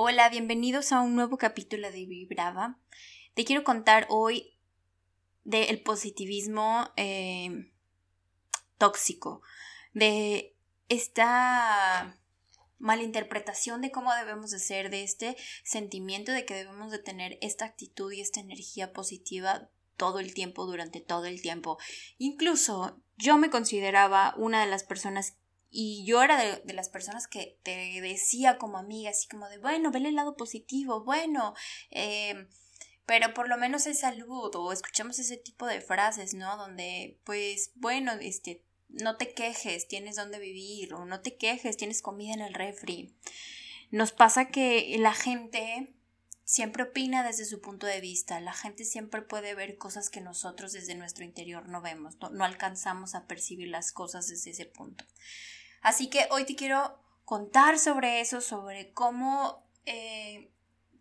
Hola, bienvenidos a un nuevo capítulo de Vibrava. Te quiero contar hoy del positivismo eh, tóxico, de esta malinterpretación de cómo debemos de ser, de este sentimiento de que debemos de tener esta actitud y esta energía positiva todo el tiempo, durante todo el tiempo. Incluso yo me consideraba una de las personas y yo era de, las personas que te decía como amiga, así como de, bueno, ve el lado positivo, bueno, eh, pero por lo menos es salud, o escuchamos ese tipo de frases, ¿no? Donde, pues, bueno, este, no te quejes, tienes donde vivir, o no te quejes, tienes comida en el refri. Nos pasa que la gente siempre opina desde su punto de vista, la gente siempre puede ver cosas que nosotros desde nuestro interior no vemos, no alcanzamos a percibir las cosas desde ese punto. Así que hoy te quiero contar sobre eso, sobre cómo eh,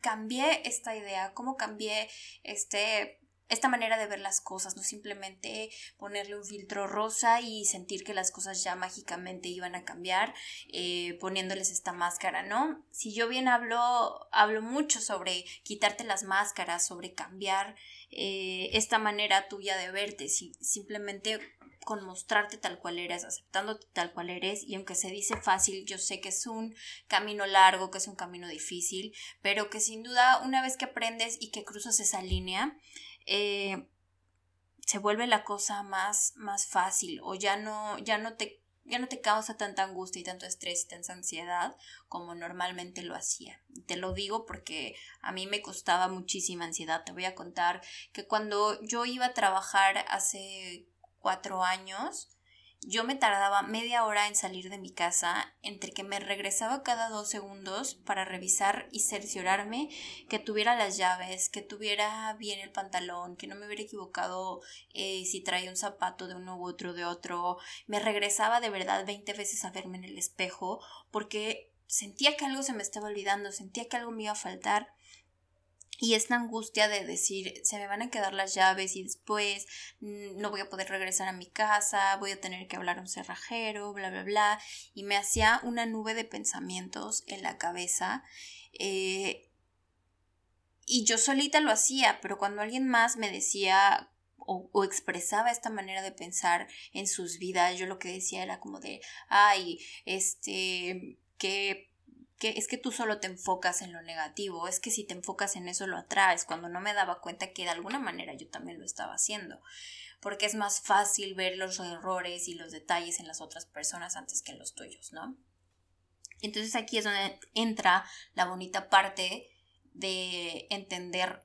cambié esta idea, cómo cambié este, esta manera de ver las cosas, no simplemente ponerle un filtro rosa y sentir que las cosas ya mágicamente iban a cambiar eh, poniéndoles esta máscara, ¿no? Si yo bien hablo, hablo mucho sobre quitarte las máscaras, sobre cambiar eh, esta manera tuya de verte, si, simplemente con mostrarte tal cual eres, aceptándote tal cual eres y aunque se dice fácil, yo sé que es un camino largo, que es un camino difícil, pero que sin duda una vez que aprendes y que cruzas esa línea, eh, se vuelve la cosa más, más fácil o ya no, ya no te ya no te causa tanta angustia y tanto estrés y tanta ansiedad como normalmente lo hacía. Te lo digo porque a mí me costaba muchísima ansiedad. Te voy a contar que cuando yo iba a trabajar hace cuatro años, yo me tardaba media hora en salir de mi casa, entre que me regresaba cada dos segundos para revisar y cerciorarme que tuviera las llaves, que tuviera bien el pantalón, que no me hubiera equivocado eh, si traía un zapato de uno u otro de otro. Me regresaba de verdad veinte veces a verme en el espejo porque sentía que algo se me estaba olvidando, sentía que algo me iba a faltar y esta angustia de decir, se me van a quedar las llaves y después mm, no voy a poder regresar a mi casa, voy a tener que hablar a un cerrajero, bla, bla, bla. Y me hacía una nube de pensamientos en la cabeza. Eh, y yo solita lo hacía, pero cuando alguien más me decía o, o, expresaba esta manera de pensar en sus vidas, yo lo que decía era como de, ay, este, que que es que tú solo te enfocas en lo negativo, es que si te enfocas en eso lo atraes, cuando no me daba cuenta que de alguna manera yo también lo estaba haciendo, porque es más fácil ver los errores y los detalles en las otras personas antes que en los tuyos, ¿no? Entonces aquí es donde entra la bonita parte de entender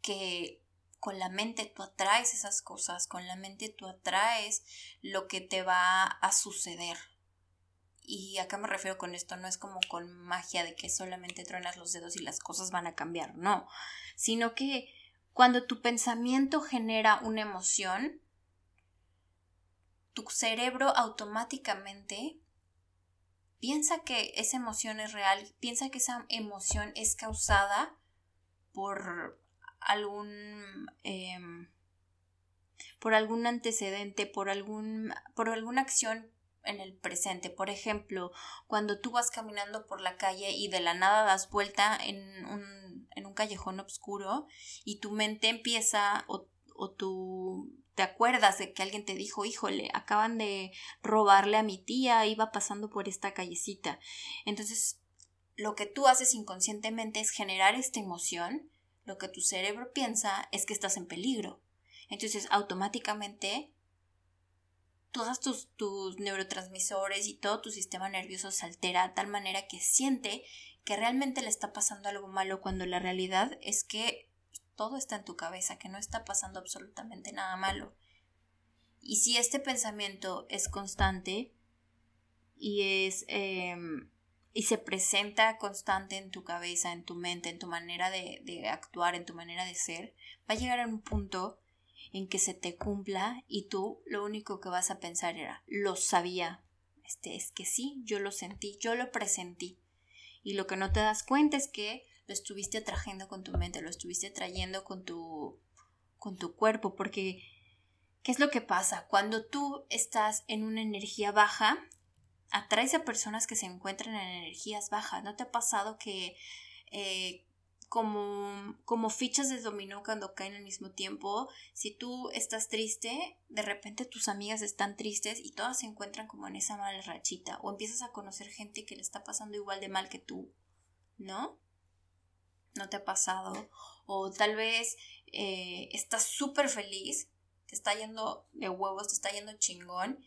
que con la mente tú atraes esas cosas, con la mente tú atraes lo que te va a suceder, y acá me refiero con esto, no es como con magia de que solamente truenas los dedos y las cosas van a cambiar, no, sino que cuando tu pensamiento genera una emoción, tu cerebro automáticamente piensa que esa emoción es real, piensa que esa emoción es causada por algún em, por algún antecedente, por algún por alguna acción en el presente. Por ejemplo, cuando tú vas caminando por la calle y de la nada das vuelta en un, en un callejón oscuro y tu mente empieza o, o tú te acuerdas de que alguien te dijo, híjole, acaban de robarle a mi tía, iba pasando por esta callecita. Entonces, lo que tú haces inconscientemente es generar esta emoción, lo que tu cerebro piensa es que estás en peligro. Entonces, automáticamente todos tus, tus neurotransmisores y todo tu sistema nervioso se altera de tal manera que siente que realmente le está pasando algo malo cuando la realidad es que todo está en tu cabeza, que no está pasando absolutamente nada malo. Y si este pensamiento es constante y es em, y se presenta constante en tu cabeza, en tu mente, en tu manera de, de actuar, en tu manera de ser, va a llegar a un punto en que se te cumpla y tú lo único que vas a pensar era, lo sabía. Este es que sí, yo lo sentí, yo lo presentí. Y lo que no te das cuenta es que lo estuviste atrayendo con tu mente, lo estuviste trayendo con tu con tu cuerpo, porque ¿qué es lo que pasa? Cuando tú estás en una energía baja, atraes a personas que se encuentran en energías bajas. ¿No te ha pasado que eh, como, como fichas de dominó cuando caen al mismo tiempo, si tú estás triste, de repente tus amigas están tristes y todas se encuentran como en esa mala rachita o empiezas a conocer gente que le está pasando igual de mal que tú, ¿no? ¿No te ha pasado? O tal vez eh, estás súper feliz, te está yendo de huevos, te está yendo chingón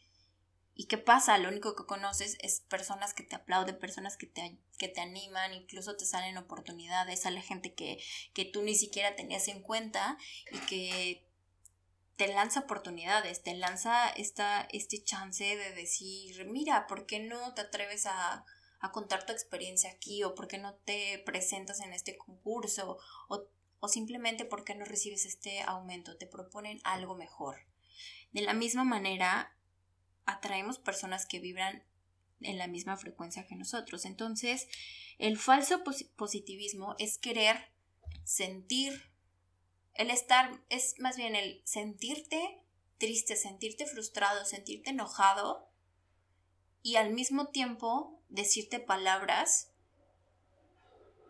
¿Y qué pasa? Lo único que conoces es personas que te aplauden, personas que te, que te animan, incluso te salen oportunidades, sale gente que, que tú ni siquiera tenías en cuenta y que te lanza oportunidades, te lanza esta, este chance de decir, mira, ¿por qué no te atreves a, a contar tu experiencia aquí? ¿O por qué no te presentas en este concurso? ¿O, o simplemente por qué no recibes este aumento? Te proponen algo mejor. De la misma manera, atraemos personas que vibran en la misma frecuencia que nosotros. Entonces, el falso positivismo es querer sentir, el estar, es más bien el sentirte triste, sentirte frustrado, sentirte enojado y al mismo tiempo decirte palabras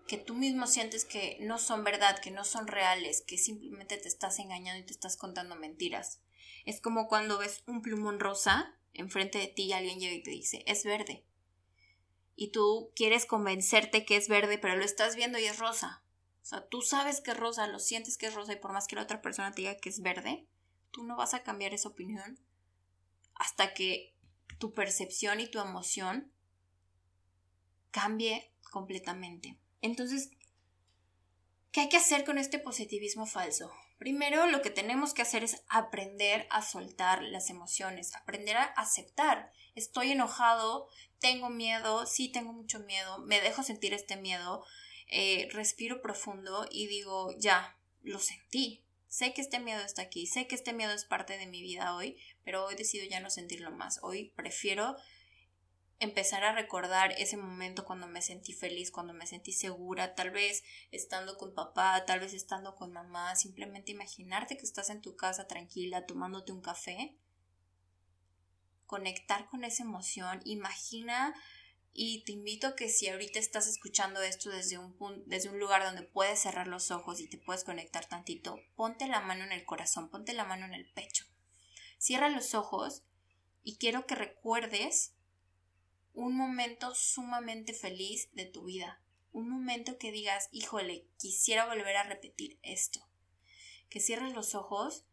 que tú mismo sientes que no son verdad, que no son reales, que simplemente te estás engañando y te estás contando mentiras. Es como cuando ves un plumón rosa enfrente de ti y alguien llega y te dice, es verde. Y tú quieres convencerte que es verde, pero lo estás viendo y es rosa. O sea, tú sabes que es rosa, lo sientes que es rosa y por más que la otra persona te diga que es verde, tú no vas a cambiar esa opinión hasta que tu percepción y tu emoción cambie completamente. Entonces, ¿qué hay que hacer con este positivismo falso? Primero lo que tenemos que hacer es aprender a soltar las emociones, aprender a aceptar. Estoy enojado, tengo miedo, sí tengo mucho miedo, me dejo sentir este miedo, eh, respiro profundo y digo, ya, lo sentí. Sé que este miedo está aquí, sé que este miedo es parte de mi vida hoy, pero hoy decido ya no sentirlo más. Hoy prefiero empezar a recordar ese momento cuando me sentí feliz, cuando me sentí segura, tal vez estando con papá, tal vez estando con mamá, simplemente imaginarte que estás en tu casa tranquila tomándote un café, conectar con esa emoción, imagina y te invito a que si ahorita estás escuchando esto desde un punto, desde un lugar donde puedes cerrar los ojos y te puedes conectar tantito, ponte la mano en el corazón, ponte la mano en el pecho. Cierra los ojos y quiero que recuerdes un momento sumamente feliz de tu vida. Un momento que digas, híjole, quisiera volver a repetir esto. Que cierres los ojos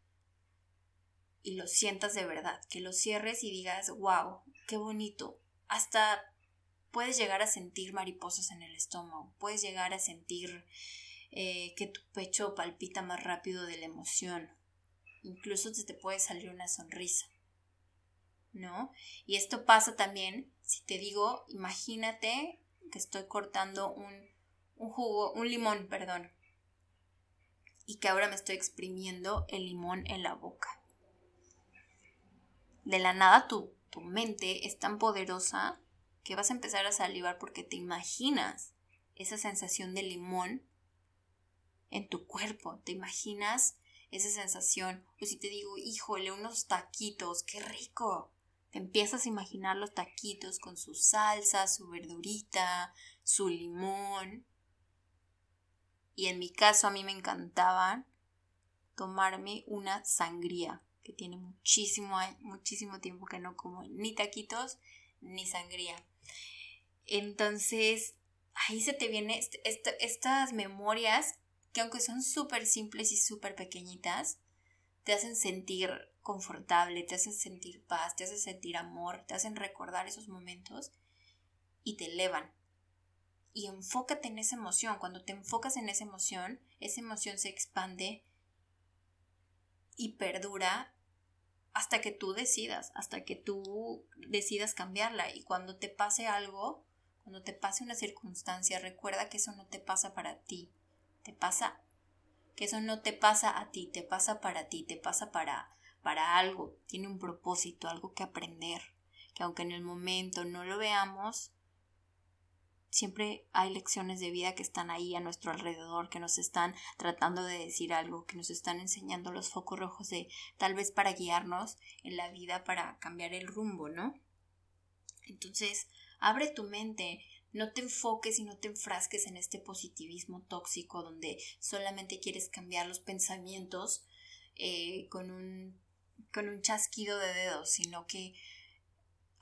y lo sientas de verdad. Que lo cierres y digas, wow, qué bonito. Hasta puedes llegar a sentir mariposas en el estómago. Puedes llegar a sentir eh, que tu pecho palpita más rápido de la emoción. Incluso te puede salir una sonrisa. ¿No? Y esto pasa también si te digo, imagínate que estoy cortando un, jugo, un limón, perdón, y que ahora me estoy exprimiendo el limón en la boca. De la nada tu, tu mente es tan poderosa que vas a empezar a salivar porque te imaginas esa sensación de limón en tu cuerpo, te imaginas esa sensación. O si te digo, híjole, unos taquitos, qué rico. Te empiezas a imaginar los taquitos con su salsa, su verdurita, su limón. Y en mi caso a mí me encantaba tomarme una sangría, que tiene muchísimo, muchísimo tiempo que no como ni taquitos ni sangría. Entonces, ahí se te vienen estas memorias que aunque son súper simples y súper pequeñitas, te hacen sentir confortable, te hacen sentir paz, te hacen sentir amor, te hacen recordar esos momentos y te elevan. Y enfócate en esa emoción. Cuando te enfocas en esa emoción, esa emoción se expande y perdura hasta que tú decidas, hasta que tú decidas cambiarla. Y cuando te pase algo, cuando te pase una circunstancia, recuerda que eso no te pasa para ti, te pasa que eso no te pasa a ti, te pasa para ti, te pasa para, para algo, tiene un propósito, algo que aprender, que aunque en el momento no lo veamos, siempre hay lecciones de vida que están ahí a nuestro alrededor, que nos están tratando de decir algo, que nos están enseñando los focos rojos de tal vez para guiarnos en la vida, para cambiar el rumbo, ¿no? Entonces, abre tu mente, no te enfoques y no te enfrasques en este positivismo tóxico donde solamente quieres cambiar los pensamientos eh, con, un, con un chasquido de dedos, sino que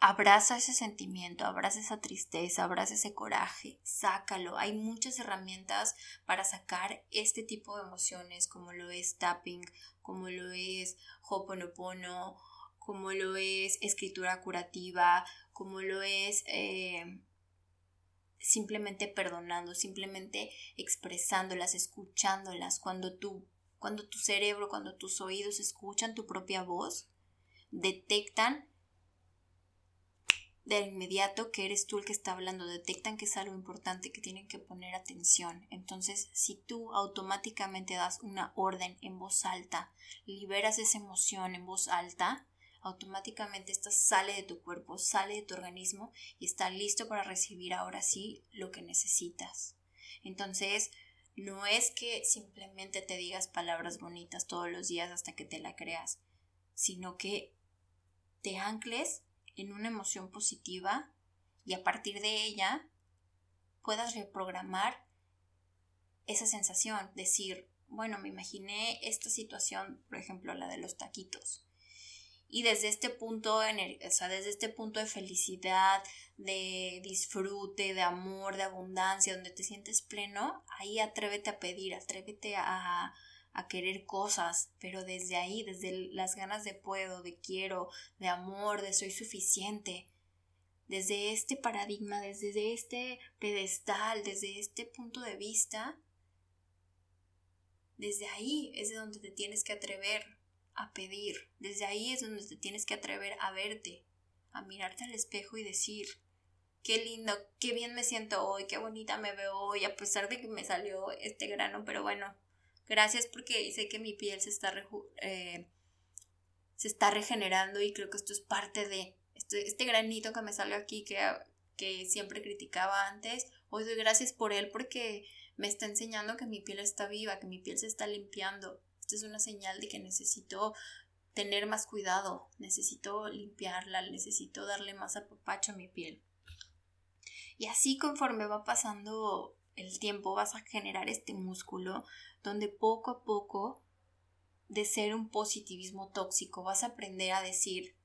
abraza ese sentimiento, abraza esa tristeza, abraza ese coraje, sácalo. Hay muchas herramientas para sacar este tipo de emociones, como lo es tapping, como lo es hoponopono, como lo es escritura curativa, como lo es eh, simplemente perdonando, simplemente expresándolas, escuchándolas. Cuando tu, cuando tu cerebro, cuando tus oídos escuchan tu propia voz, detectan de inmediato que eres tú el que está hablando, detectan que es algo importante que tienen que poner atención. Entonces, si tú automáticamente das una orden en voz alta, liberas esa emoción en voz alta, automáticamente esta sale de tu cuerpo, sale de tu organismo y está listo para recibir ahora sí lo que necesitas. Entonces, no es que simplemente te digas palabras bonitas todos los días hasta que te la creas, sino que te ancles en una emoción positiva y a partir de ella puedas reprogramar esa sensación, decir, bueno, me imaginé esta situación, por ejemplo, la de los taquitos. Y desde este punto, o sea, desde este punto de felicidad, de disfrute, de amor, de abundancia, donde te sientes pleno, ahí atrévete a pedir, atrévete a, a querer cosas, pero desde ahí, desde las ganas de puedo, de quiero, de amor, de soy suficiente, desde este paradigma, desde este pedestal, desde este punto de vista, desde ahí es de donde te tienes que atrever a pedir, desde ahí es donde te tienes que atrever a verte, a mirarte al espejo y decir, qué lindo, qué bien me siento hoy, qué bonita me veo hoy, a pesar de que me salió este grano, pero bueno, Gracias porque sé que mi piel se está, eh, se está regenerando y creo que esto es parte de este, este granito que me salió aquí que, que siempre criticaba antes. Hoy doy gracias por él porque me está enseñando que mi piel está viva, que mi piel se está limpiando. Esto es una señal de que necesito tener más cuidado, necesito limpiarla, necesito darle más apapacho a mi piel. Y así conforme va pasando el tiempo vas a generar este músculo donde poco a poco de ser un positivismo tóxico vas a aprender a decir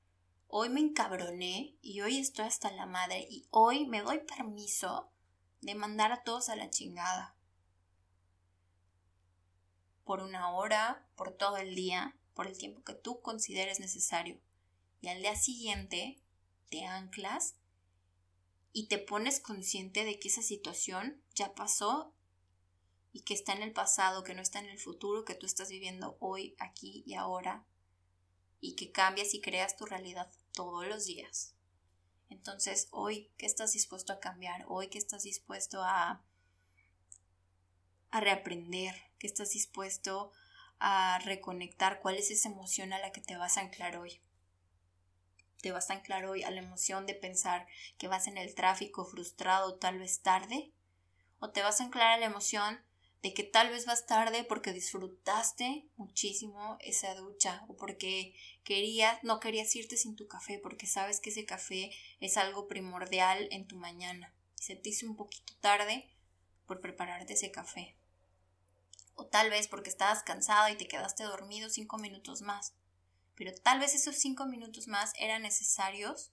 hoy me encabroné y hoy estoy hasta la madre y hoy me doy permiso de mandar a todos a la chingada por una hora, por todo el día, por el tiempo que tú consideres necesario. Y al día siguiente te anclas y te pones consciente de que esa situación ya pasó y que está en el pasado, que no está en el futuro, que tú estás viviendo hoy, aquí y ahora, y que cambias y creas tu realidad todos los días. Entonces, hoy, ¿qué estás dispuesto a cambiar? Hoy, ¿qué estás dispuesto a, a reaprender? ¿Qué estás dispuesto a reconectar? ¿Cuál es esa emoción a la que te vas a anclar hoy? te vas a anclar hoy a la emoción de pensar que vas en el tráfico frustrado tal vez tarde? ¿O te vas a anclar a la emoción de que tal vez vas tarde porque disfrutaste muchísimo esa ducha o porque querías, no querías irte sin tu café porque sabes que ese café es algo primordial en tu mañana y se te hizo un poquito tarde por prepararte ese café? O tal vez porque estabas cansado y te quedaste dormido cinco minutos más. Pero tal vez esos cinco minutos más eran necesarios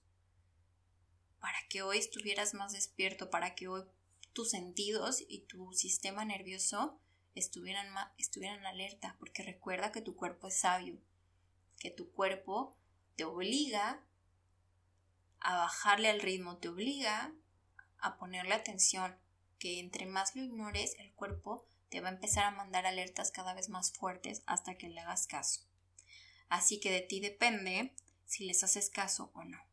para que hoy estuvieras más despierto, para que hoy tus sentidos y tu sistema nervioso estuvieran, estuvieran alerta, porque recuerda que tu cuerpo es sabio, que tu cuerpo te obliga a bajarle al ritmo, te obliga a ponerle atención, que entre más lo ignores, el cuerpo te va a empezar a mandar alertas cada vez más fuertes hasta que le hagas caso. Así que de ti depende si les haces caso o no.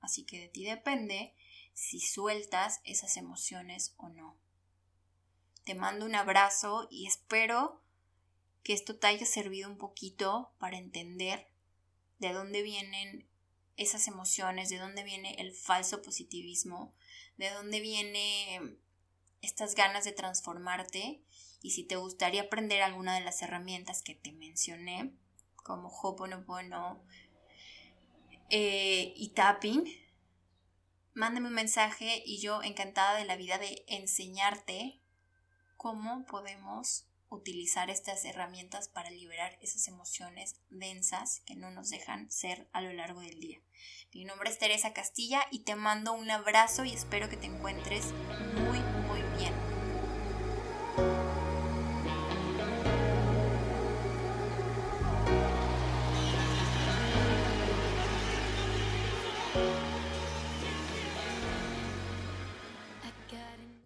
Así que de ti depende si sueltas esas emociones o no. Te mando un abrazo y espero que esto te haya servido un poquito para entender de dónde vienen esas emociones, de dónde viene el falso positivismo, de dónde viene estas ganas de transformarte y si te gustaría aprender alguna de las herramientas que te mencioné, como Hoponopono eh, y tapping, mándame un mensaje y yo encantada de la vida de enseñarte cómo podemos utilizar estas herramientas para liberar esas emociones densas que no nos dejan ser a lo largo del día. Mi nombre es Teresa Castilla y te mando un abrazo y espero que te encuentres muy, muy bien.